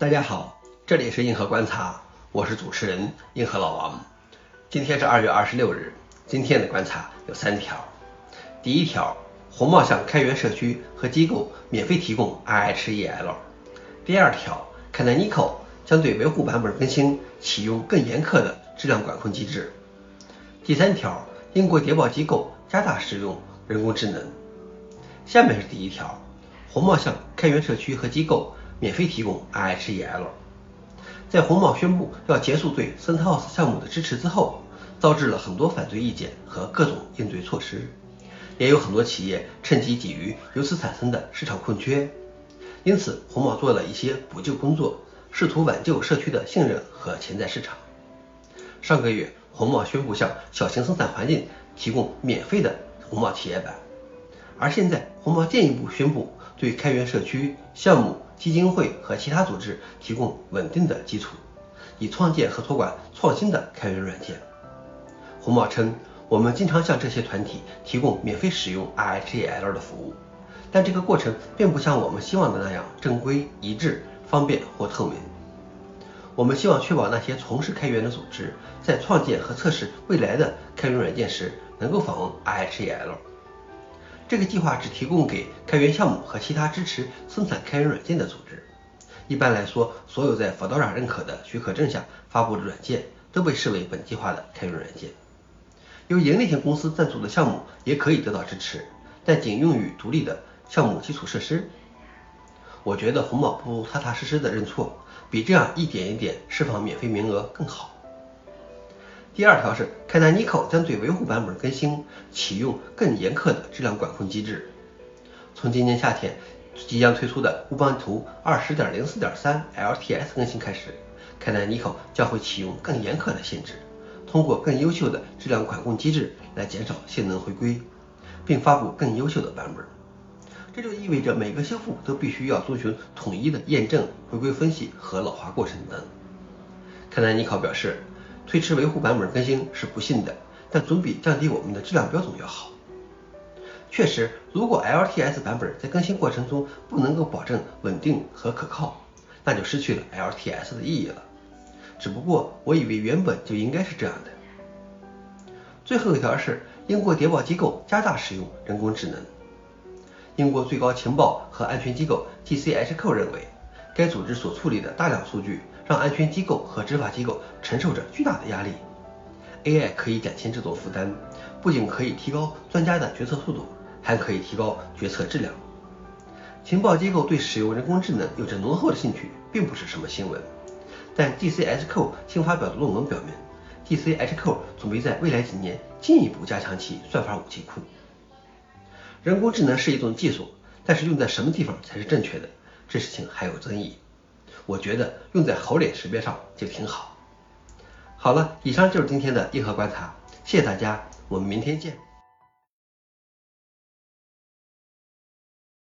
大家好，这里是硬核观察，我是主持人硬核老王。今天是二月二十六日，今天的观察有三条。第一条，红帽向开源社区和机构免费提供 IHEL。第二条，Canonical 将对维护版本更新启用更严苛的质量管控机制。第三条，英国谍报机构加大使用人工智能。下面是第一条，红帽向开源社区和机构免费提供 IHEL。在红帽宣布要结束对 CentOS 项目的支持之后，招致了很多反对意见和各种应对措施，也有很多企业趁机觊觎由此产生的市场空缺。因此，红帽做了一些补救工作，试图挽救社区的信任和潜在市场。上个月，红帽宣布向小型生产环境提供免费的红帽企业版。而现在，红帽进一步宣布对开源社区、项目、基金会和其他组织提供稳定的基础，以创建和托管创新的开源软件。红帽称，我们经常向这些团体提供免费使用 IHEL 的服务，但这个过程并不像我们希望的那样正规、一致、方便或透明。我们希望确保那些从事开源的组织在创建和测试未来的开源软件时能够访问 IHEL。这个计划只提供给开源项目和其他支持生产开源软件的组织。一般来说，所有在 Fedora 认可的许可证下发布的软件都被视为本计划的开源软件。由盈利性公司赞助的项目也可以得到支持，但仅用于独立的项目基础设施。我觉得红帽不踏踏实实的认错，比这样一点一点释放免费名额更好。第二条是，Canonical 将对维护版本更新启用更严苛的质量管控机制。从今年夏天即将推出的乌邦图20.04.3 LTS 更新开始，Canonical 将会启用更严苛的限制，通过更优秀的质量管控机制来减少性能回归，并发布更优秀的版本。这就意味着每个修复都必须要遵循统一的验证、回归分析和老化过程等。Canonical 表示。推迟维护版本更新是不幸的，但总比降低我们的质量标准要好。确实，如果 LTS 版本在更新过程中不能够保证稳定和可靠，那就失去了 LTS 的意义了。只不过，我以为原本就应该是这样的。最后一条是，英国谍报机构加大使用人工智能。英国最高情报和安全机构 GCHQ 认为，该组织所处理的大量数据。让安全机构和执法机构承受着巨大的压力。AI 可以减轻这种负担，不仅可以提高专家的决策速度，还可以提高决策质量。情报机构对使用人工智能有着浓厚的兴趣，并不是什么新闻。但 DCHQ 新发表的论文表明，DCHQ 准备在未来几年进一步加强其算法武器库。人工智能是一种技术，但是用在什么地方才是正确的，这事情还有争议。我觉得用在猴脸识别上就挺好。好了，以上就是今天的硬核观察，谢谢大家，我们明天见。